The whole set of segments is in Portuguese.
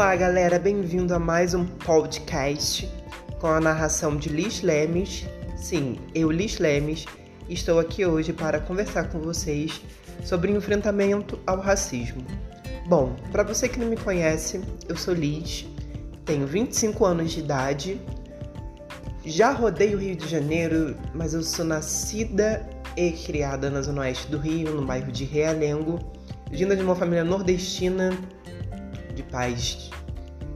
Olá, galera, bem-vindo a mais um podcast com a narração de Liz Lemes. Sim, eu, Liz Lemes, estou aqui hoje para conversar com vocês sobre enfrentamento ao racismo. Bom, para você que não me conhece, eu sou Liz, tenho 25 anos de idade, já rodei o Rio de Janeiro, mas eu sou nascida e criada na zona oeste do Rio, no bairro de Realengo, vinda de uma família nordestina de pais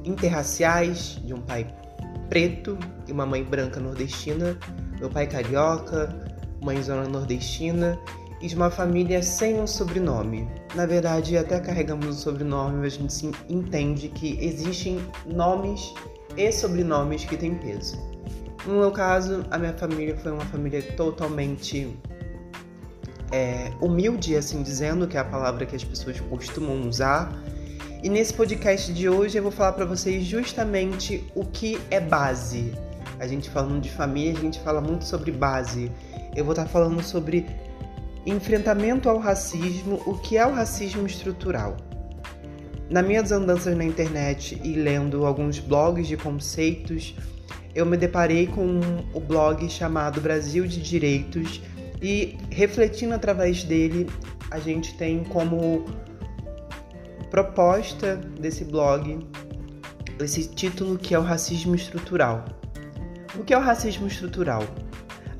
interraciais, de um pai preto e uma mãe branca nordestina, meu pai carioca, mãe zona nordestina e de uma família sem um sobrenome. Na verdade, até carregamos um sobrenome, mas a gente entende que existem nomes e sobrenomes que têm peso. No meu caso, a minha família foi uma família totalmente é, humilde, assim dizendo, que é a palavra que as pessoas costumam usar. E nesse podcast de hoje eu vou falar para vocês justamente o que é base. A gente falando de família, a gente fala muito sobre base. Eu vou estar tá falando sobre enfrentamento ao racismo, o que é o racismo estrutural. Nas minhas andanças na internet e lendo alguns blogs de conceitos, eu me deparei com o blog chamado Brasil de Direitos e refletindo através dele, a gente tem como proposta desse blog esse título que é o racismo estrutural. O que é o racismo estrutural?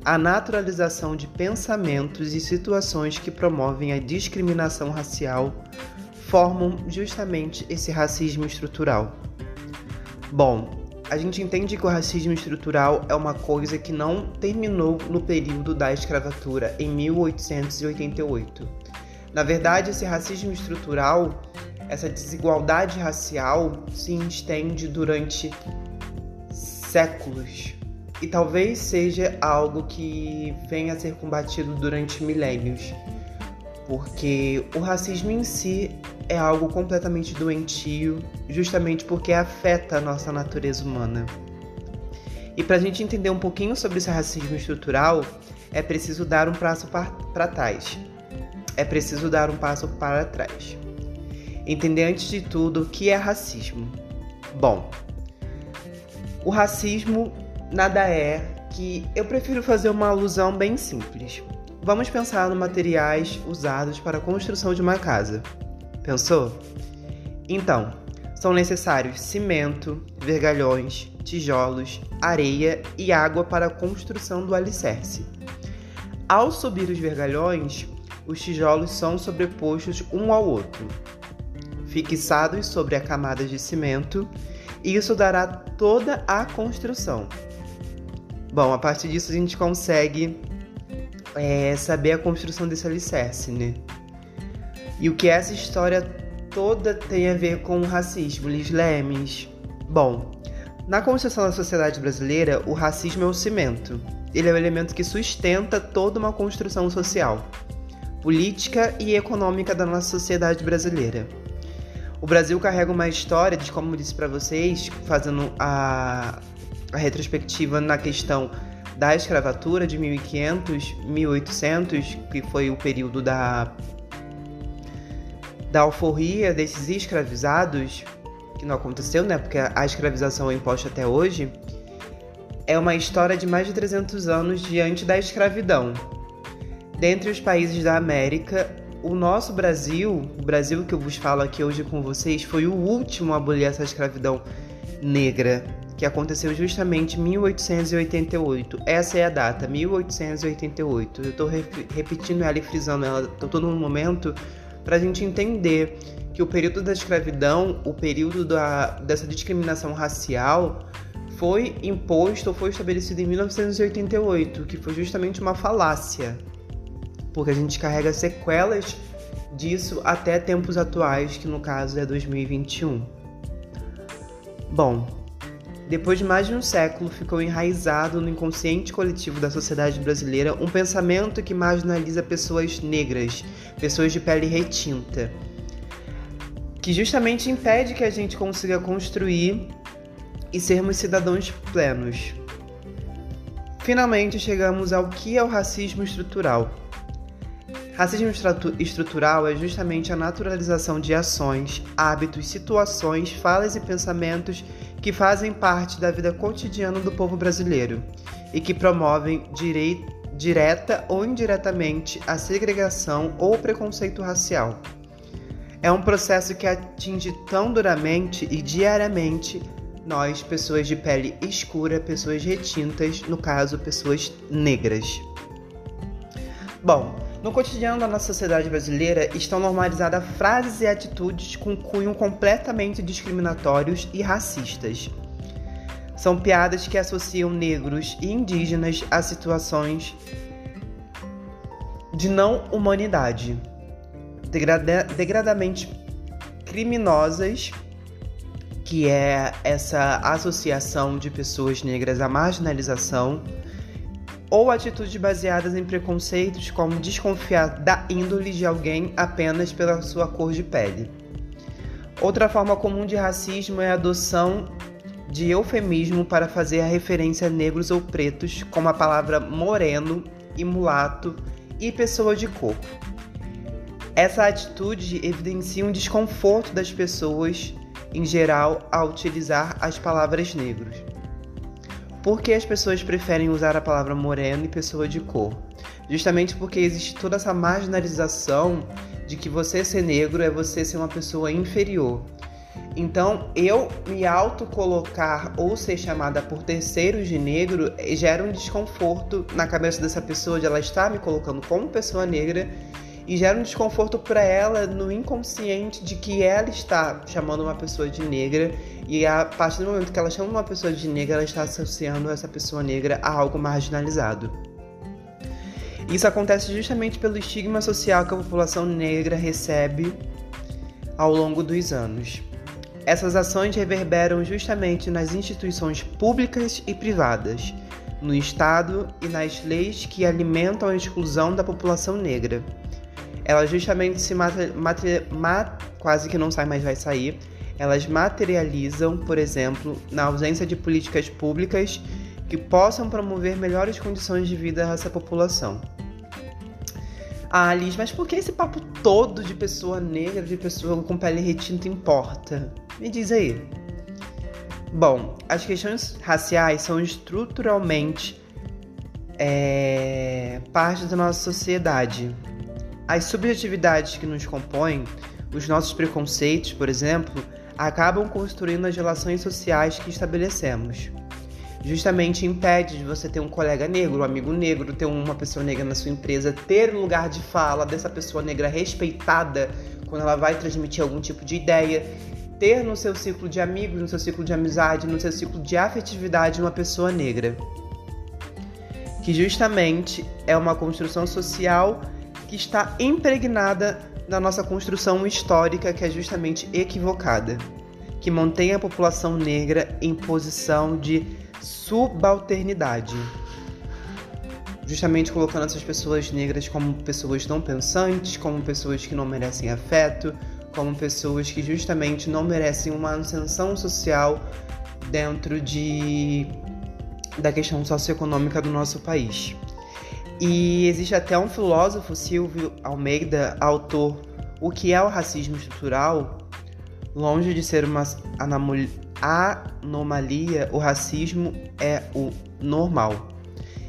A naturalização de pensamentos e situações que promovem a discriminação racial formam justamente esse racismo estrutural. Bom, a gente entende que o racismo estrutural é uma coisa que não terminou no período da escravatura, em 1888. Na verdade, esse racismo estrutural, essa desigualdade racial, se estende durante séculos e talvez seja algo que venha a ser combatido durante milênios, porque o racismo em si é algo completamente doentio, justamente porque afeta a nossa natureza humana. E para a gente entender um pouquinho sobre esse racismo estrutural, é preciso dar um passo para trás. É preciso dar um passo para trás. Entender antes de tudo o que é racismo. Bom, o racismo nada é que eu prefiro fazer uma alusão bem simples. Vamos pensar nos materiais usados para a construção de uma casa. Pensou? Então, são necessários cimento, vergalhões, tijolos, areia e água para a construção do alicerce. Ao subir os vergalhões, os tijolos são sobrepostos um ao outro, fixados sobre a camada de cimento, e isso dará toda a construção. Bom, a partir disso a gente consegue é, saber a construção desse alicerce, né? E o que essa história toda tem a ver com o racismo, Liz Lemes? Bom, na construção da sociedade brasileira, o racismo é o cimento. Ele é o elemento que sustenta toda uma construção social, política e econômica da nossa sociedade brasileira. O Brasil carrega uma história de, como disse para vocês, fazendo a, a retrospectiva na questão da escravatura de 1500, 1800, que foi o período da da alforria desses escravizados, que não aconteceu, né? Porque a escravização é imposta até hoje, é uma história de mais de 300 anos diante da escravidão. Dentre os países da América, o nosso Brasil, o Brasil que eu vos falo aqui hoje com vocês, foi o último a abolir essa escravidão negra, que aconteceu justamente em 1888. Essa é a data, 1888. Eu estou repetindo ela e frisando ela todo momento para a gente entender que o período da escravidão, o período da, dessa discriminação racial, foi imposto ou foi estabelecido em 1988, que foi justamente uma falácia, porque a gente carrega sequelas disso até tempos atuais, que no caso é 2021. Bom, depois de mais de um século, ficou enraizado no inconsciente coletivo da sociedade brasileira um pensamento que marginaliza pessoas negras, pessoas de pele retinta, que justamente impede que a gente consiga construir e sermos cidadãos plenos. Finalmente chegamos ao que é o racismo estrutural. Racismo estrutural é justamente a naturalização de ações, hábitos, situações, falas e pensamentos que fazem parte da vida cotidiana do povo brasileiro e que promovem direta ou indiretamente a segregação ou preconceito racial. É um processo que atinge tão duramente e diariamente nós, pessoas de pele escura, pessoas retintas, no caso, pessoas negras. Bom, no cotidiano da nossa sociedade brasileira estão normalizadas frases e atitudes com cunho completamente discriminatórios e racistas. São piadas que associam negros e indígenas a situações de não humanidade, degrada degradamente criminosas, que é essa associação de pessoas negras à marginalização, ou atitudes baseadas em preconceitos, como desconfiar da índole de alguém apenas pela sua cor de pele. Outra forma comum de racismo é a adoção de eufemismo para fazer a referência a negros ou pretos, como a palavra moreno e mulato e pessoa de cor. Essa atitude evidencia um desconforto das pessoas em geral ao utilizar as palavras negros. Por que as pessoas preferem usar a palavra moreno e pessoa de cor? Justamente porque existe toda essa marginalização de que você ser negro é você ser uma pessoa inferior. Então, eu me autocolocar ou ser chamada por terceiros de negro gera um desconforto na cabeça dessa pessoa de ela estar me colocando como pessoa negra e gera um desconforto para ela no inconsciente de que ela está chamando uma pessoa de negra e a partir do momento que ela chama uma pessoa de negra, ela está associando essa pessoa negra a algo marginalizado. Isso acontece justamente pelo estigma social que a população negra recebe ao longo dos anos. Essas ações reverberam justamente nas instituições públicas e privadas, no Estado e nas leis que alimentam a exclusão da população negra. Elas justamente se quase que não sai, mas vai sair. Elas materializam, por exemplo, na ausência de políticas públicas que possam promover melhores condições de vida a essa população. Ah, Liz, mas por que esse papo todo de pessoa negra, de pessoa com pele retinta importa? Me diz aí. Bom, as questões raciais são estruturalmente é, parte da nossa sociedade. As subjetividades que nos compõem, os nossos preconceitos, por exemplo, acabam construindo as relações sociais que estabelecemos. Justamente impede de você ter um colega negro, um amigo negro, ter uma pessoa negra na sua empresa, ter um lugar de fala dessa pessoa negra respeitada quando ela vai transmitir algum tipo de ideia ter no seu ciclo de amigos, no seu ciclo de amizade, no seu ciclo de afetividade uma pessoa negra. Que justamente é uma construção social que está impregnada na nossa construção histórica, que é justamente equivocada, que mantém a população negra em posição de subalternidade. Justamente colocando essas pessoas negras como pessoas não pensantes, como pessoas que não merecem afeto, como pessoas que justamente não merecem uma ascensão social dentro de da questão socioeconômica do nosso país. E existe até um filósofo, Silvio Almeida, autor O que é o racismo estrutural? Longe de ser uma anomalia, o racismo é o normal.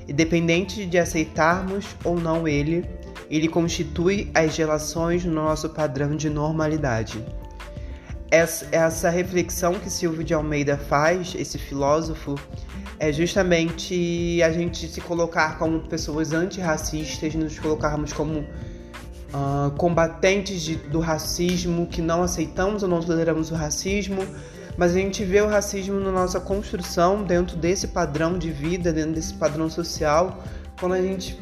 Independente de aceitarmos ou não ele, ele constitui as relações no nosso padrão de normalidade. Essa reflexão que Silvio de Almeida faz, esse filósofo, é justamente a gente se colocar como pessoas antirracistas, nos colocarmos como uh, combatentes de, do racismo, que não aceitamos ou não toleramos o racismo, mas a gente vê o racismo na nossa construção dentro desse padrão de vida, dentro desse padrão social, quando a gente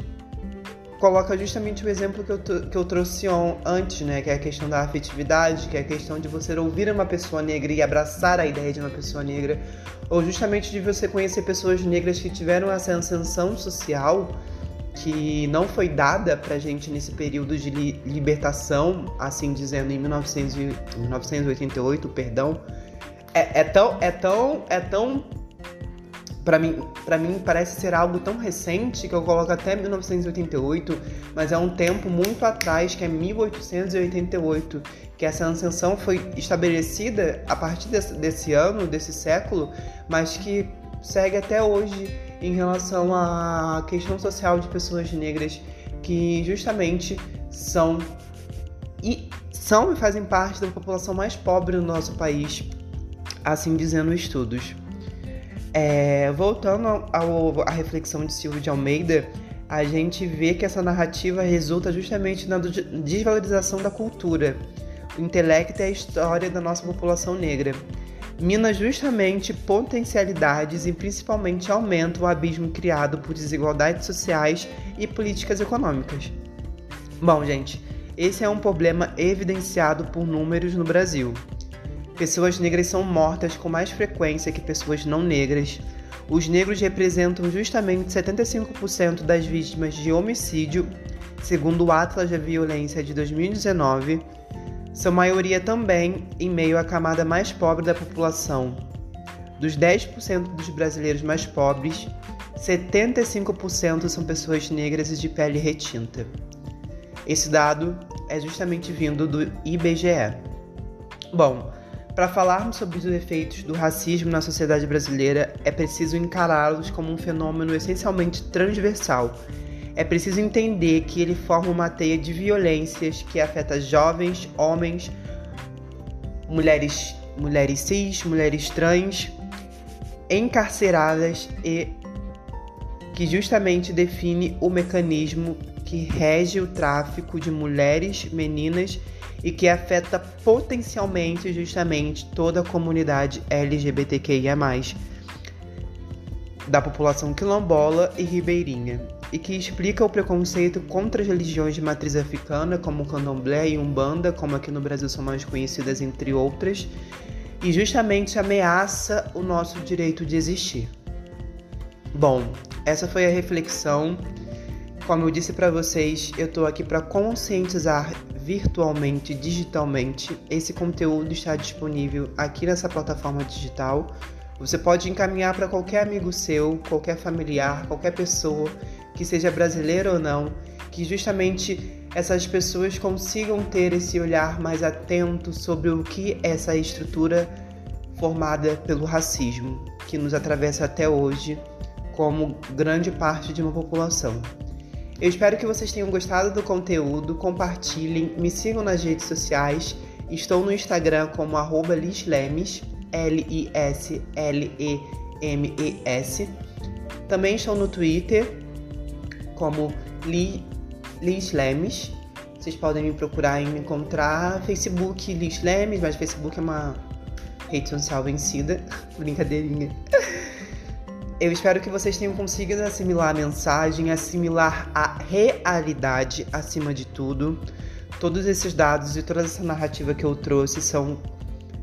coloca justamente o exemplo que eu, que eu trouxe antes, né? Que é a questão da afetividade, que é a questão de você ouvir uma pessoa negra e abraçar a ideia de uma pessoa negra, ou justamente de você conhecer pessoas negras que tiveram essa ascensão social que não foi dada pra gente nesse período de li libertação, assim dizendo, em 1900 1988, perdão. É, é, tão, é, tão, é tão para mim, para mim parece ser algo tão recente que eu coloco até 1988, mas é um tempo muito atrás, que é 1888, que essa ascensão foi estabelecida a partir desse, desse ano, desse século, mas que segue até hoje em relação à questão social de pessoas negras que justamente são e são e fazem parte da população mais pobre do nosso país, assim dizendo estudos. É, voltando à reflexão de Silvio de Almeida, a gente vê que essa narrativa resulta justamente na desvalorização da cultura, o intelecto e a história da nossa população negra. Mina justamente potencialidades e principalmente aumenta o abismo criado por desigualdades sociais e políticas econômicas. Bom, gente, esse é um problema evidenciado por números no Brasil. Pessoas negras são mortas com mais frequência que pessoas não negras. Os negros representam justamente 75% das vítimas de homicídio, segundo o Atlas da Violência de 2019, sua maioria também em meio à camada mais pobre da população. Dos 10% dos brasileiros mais pobres, 75% são pessoas negras e de pele retinta. Esse dado é justamente vindo do IBGE. Bom, para falarmos sobre os efeitos do racismo na sociedade brasileira, é preciso encará-los como um fenômeno essencialmente transversal. É preciso entender que ele forma uma teia de violências que afeta jovens, homens, mulheres, mulheres cis, mulheres trans, encarceradas e que justamente define o mecanismo que rege o tráfico de mulheres, meninas e que afeta potencialmente justamente toda a comunidade LGBTQIA+, da população quilombola e ribeirinha, e que explica o preconceito contra as religiões de matriz africana, como candomblé e umbanda, como aqui no Brasil são mais conhecidas entre outras, e justamente ameaça o nosso direito de existir. Bom, essa foi a reflexão. Como eu disse para vocês, eu estou aqui para conscientizar virtualmente, digitalmente. Esse conteúdo está disponível aqui nessa plataforma digital. Você pode encaminhar para qualquer amigo seu, qualquer familiar, qualquer pessoa que seja brasileira ou não, que justamente essas pessoas consigam ter esse olhar mais atento sobre o que é essa estrutura formada pelo racismo que nos atravessa até hoje como grande parte de uma população. Eu espero que vocês tenham gostado do conteúdo, compartilhem, me sigam nas redes sociais. Estou no Instagram como arroba lislemes, L-I-S-L-E-M-E-S. Também estou no Twitter como Li, Lislemes. Vocês podem me procurar e me encontrar. Facebook Lislemes, mas Facebook é uma rede social vencida. Brincadeirinha. Eu espero que vocês tenham conseguido assimilar a mensagem, assimilar a realidade acima de tudo. Todos esses dados e toda essa narrativa que eu trouxe são,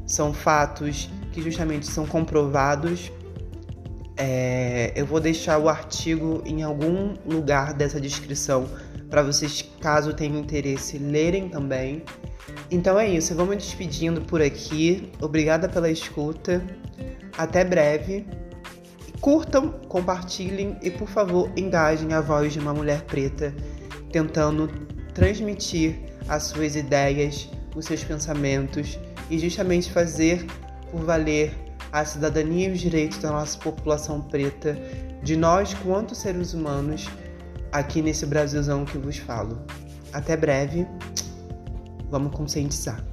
são fatos que justamente são comprovados. É, eu vou deixar o artigo em algum lugar dessa descrição para vocês, caso tenham interesse, lerem também. Então é isso, eu vou me despedindo por aqui. Obrigada pela escuta. Até breve. Curtam, compartilhem e, por favor, engajem a voz de uma mulher preta, tentando transmitir as suas ideias, os seus pensamentos e justamente fazer por valer a cidadania e os direitos da nossa população preta, de nós quanto seres humanos, aqui nesse Brasilzão que vos falo. Até breve, vamos conscientizar.